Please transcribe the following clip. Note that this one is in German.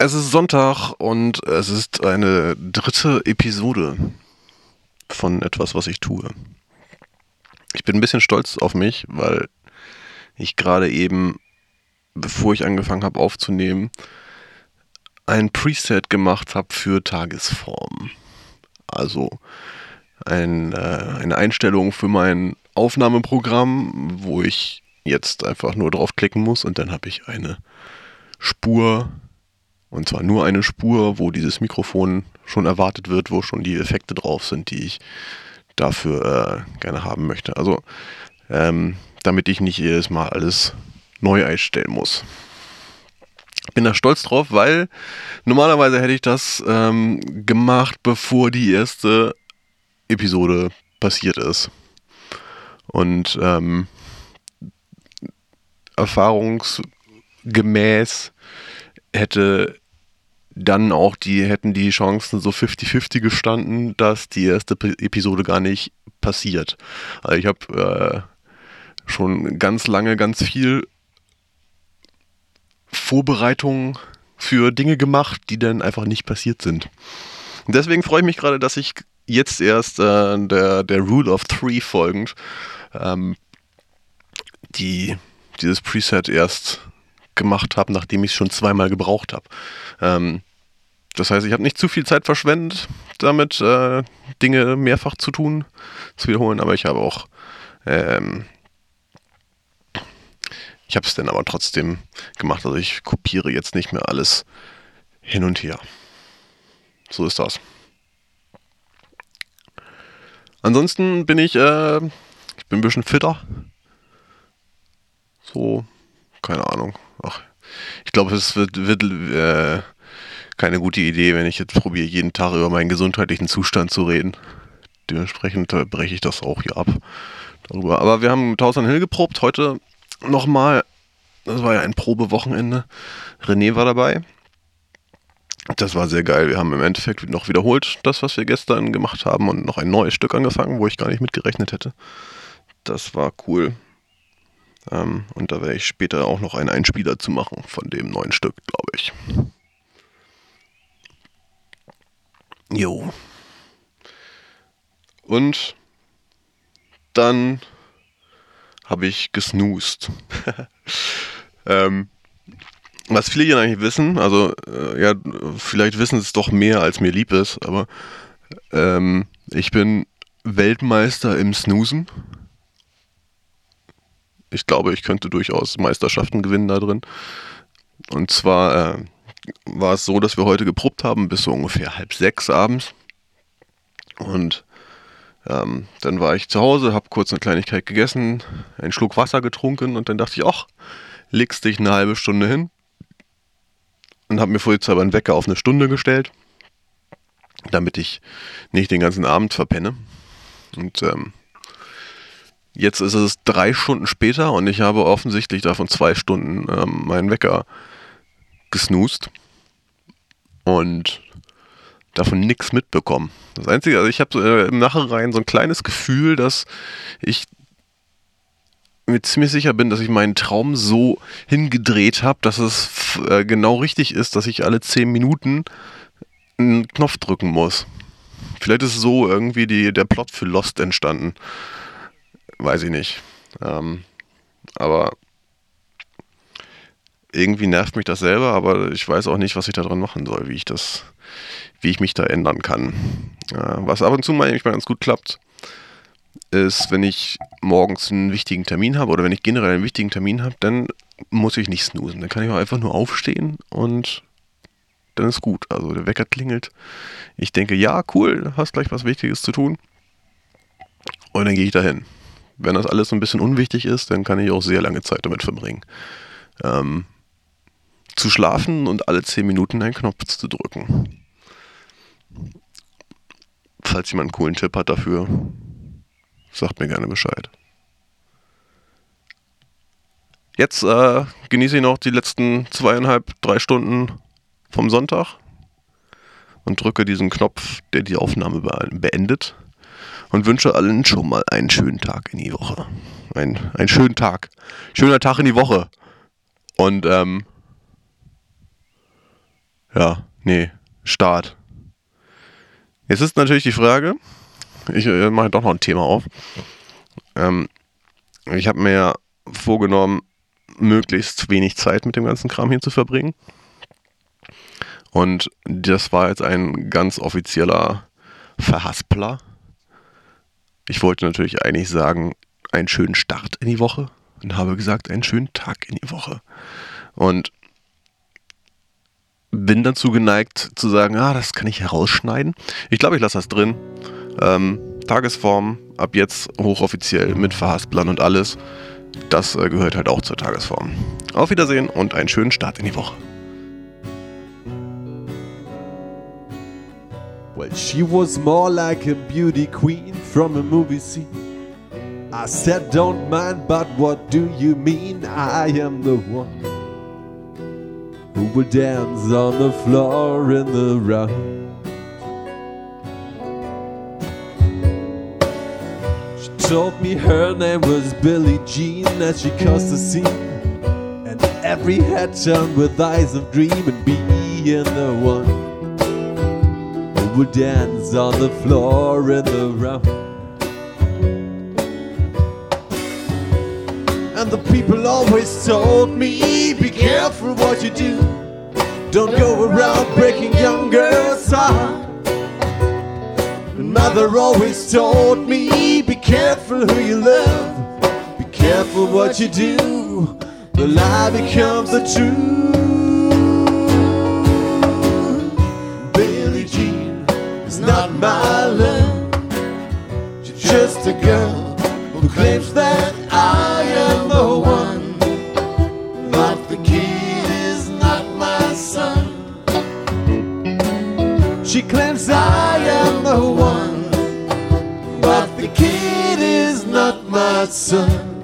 Es ist Sonntag und es ist eine dritte Episode von etwas, was ich tue. Ich bin ein bisschen stolz auf mich, weil ich gerade eben, bevor ich angefangen habe aufzunehmen, ein Preset gemacht habe für Tagesform. Also ein, äh, eine Einstellung für mein Aufnahmeprogramm, wo ich jetzt einfach nur draufklicken muss und dann habe ich eine Spur und zwar nur eine Spur, wo dieses Mikrofon schon erwartet wird, wo schon die Effekte drauf sind, die ich dafür äh, gerne haben möchte. Also, ähm, damit ich nicht jedes Mal alles neu einstellen muss. Bin da stolz drauf, weil normalerweise hätte ich das ähm, gemacht, bevor die erste Episode passiert ist. Und ähm, erfahrungsgemäß hätte dann auch die, hätten die Chancen so 50-50 gestanden, dass die erste Episode gar nicht passiert. Also ich habe äh, schon ganz lange ganz viel Vorbereitungen für Dinge gemacht, die dann einfach nicht passiert sind. Deswegen freue ich mich gerade, dass ich jetzt erst äh, der, der Rule of Three folgend ähm, die, dieses Preset erst gemacht habe, nachdem ich es schon zweimal gebraucht habe. Ähm, das heißt, ich habe nicht zu viel Zeit verschwendet, damit äh, Dinge mehrfach zu tun, zu wiederholen, aber ich habe auch, ähm, ich habe es dann aber trotzdem gemacht. Also ich kopiere jetzt nicht mehr alles hin und her. So ist das. Ansonsten bin ich, äh, ich bin ein bisschen fitter. So, keine Ahnung. Ach, ich glaube, es wird, wird äh, keine gute Idee, wenn ich jetzt probiere, jeden Tag über meinen gesundheitlichen Zustand zu reden. Dementsprechend äh, breche ich das auch hier ab. Darüber. Aber wir haben Tausend Hill geprobt. Heute nochmal. Das war ja ein Probewochenende. René war dabei. Das war sehr geil. Wir haben im Endeffekt noch wiederholt das, was wir gestern gemacht haben und noch ein neues Stück angefangen, wo ich gar nicht mitgerechnet hätte. Das war cool. Ähm, und da werde ich später auch noch einen Einspieler zu machen von dem neuen Stück, glaube ich. Jo. Und dann habe ich gesnoost. ähm, was viele hier eigentlich wissen, also äh, ja, vielleicht wissen es doch mehr, als mir lieb ist, aber ähm, ich bin Weltmeister im Snoosen. Ich glaube, ich könnte durchaus Meisterschaften gewinnen da drin. Und zwar äh, war es so, dass wir heute geprobt haben bis so ungefähr halb sechs abends. Und ähm, dann war ich zu Hause, habe kurz eine Kleinigkeit gegessen, einen Schluck Wasser getrunken und dann dachte ich, ach, legst dich eine halbe Stunde hin. Und habe mir vorsichtshalber einen Wecker auf eine Stunde gestellt, damit ich nicht den ganzen Abend verpenne. Und ähm, jetzt ist es drei Stunden später und ich habe offensichtlich davon zwei Stunden ähm, meinen Wecker gesnoost und davon nichts mitbekommen. Das Einzige, also ich habe äh, im Nachhinein so ein kleines Gefühl, dass ich mir ziemlich sicher bin, dass ich meinen Traum so hingedreht habe, dass es äh, genau richtig ist, dass ich alle 10 Minuten einen Knopf drücken muss. Vielleicht ist so irgendwie die, der Plot für Lost entstanden. Weiß ich nicht. Ähm, aber irgendwie nervt mich das selber, aber ich weiß auch nicht, was ich da dran machen soll, wie ich das, wie ich mich da ändern kann. Ja, was ab und zu mal ganz gut klappt, ist, wenn ich morgens einen wichtigen Termin habe oder wenn ich generell einen wichtigen Termin habe, dann muss ich nicht snoosen. Dann kann ich auch einfach nur aufstehen und dann ist gut. Also der Wecker klingelt. Ich denke, ja, cool, hast gleich was Wichtiges zu tun. Und dann gehe ich dahin. Wenn das alles so ein bisschen unwichtig ist, dann kann ich auch sehr lange Zeit damit verbringen. Ähm, zu schlafen und alle 10 Minuten einen Knopf zu drücken. Falls jemand einen coolen Tipp hat dafür, sagt mir gerne Bescheid. Jetzt äh, genieße ich noch die letzten zweieinhalb, drei Stunden vom Sonntag und drücke diesen Knopf, der die Aufnahme beendet und wünsche allen schon mal einen schönen Tag in die Woche. Ein, einen schönen Tag. Schöner Tag in die Woche. Und ähm, ja, nee, Start. Jetzt ist natürlich die Frage, ich äh, mache doch noch ein Thema auf. Ähm, ich habe mir ja vorgenommen, möglichst wenig Zeit mit dem ganzen Kram hier zu verbringen. Und das war jetzt ein ganz offizieller Verhaspler. Ich wollte natürlich eigentlich sagen, einen schönen Start in die Woche und habe gesagt, einen schönen Tag in die Woche. Und bin dazu geneigt zu sagen, ah, das kann ich herausschneiden. Ich glaube, ich lasse das drin. Ähm, Tagesform ab jetzt hochoffiziell mit Verhasplern und alles. Das äh, gehört halt auch zur Tagesform. Auf Wiedersehen und einen schönen Start in die Woche. Well, she was more like a beauty queen from a movie scene. I said, Don't mind, but what do you mean? I am the one who will dance on the floor in the round. She told me her name was Billie Jean as she caused the scene. And every head turned with eyes of dream and being the one would dance on the floor in the round. And the people always told me, be careful what you do. Don't go around breaking young girls' hearts. And mother always told me, be careful who you love, be careful what you do. The lie becomes the truth. My love. She's just a girl who claims that I am the one. But the kid is not my son. She claims I am the one, but the kid is not my son.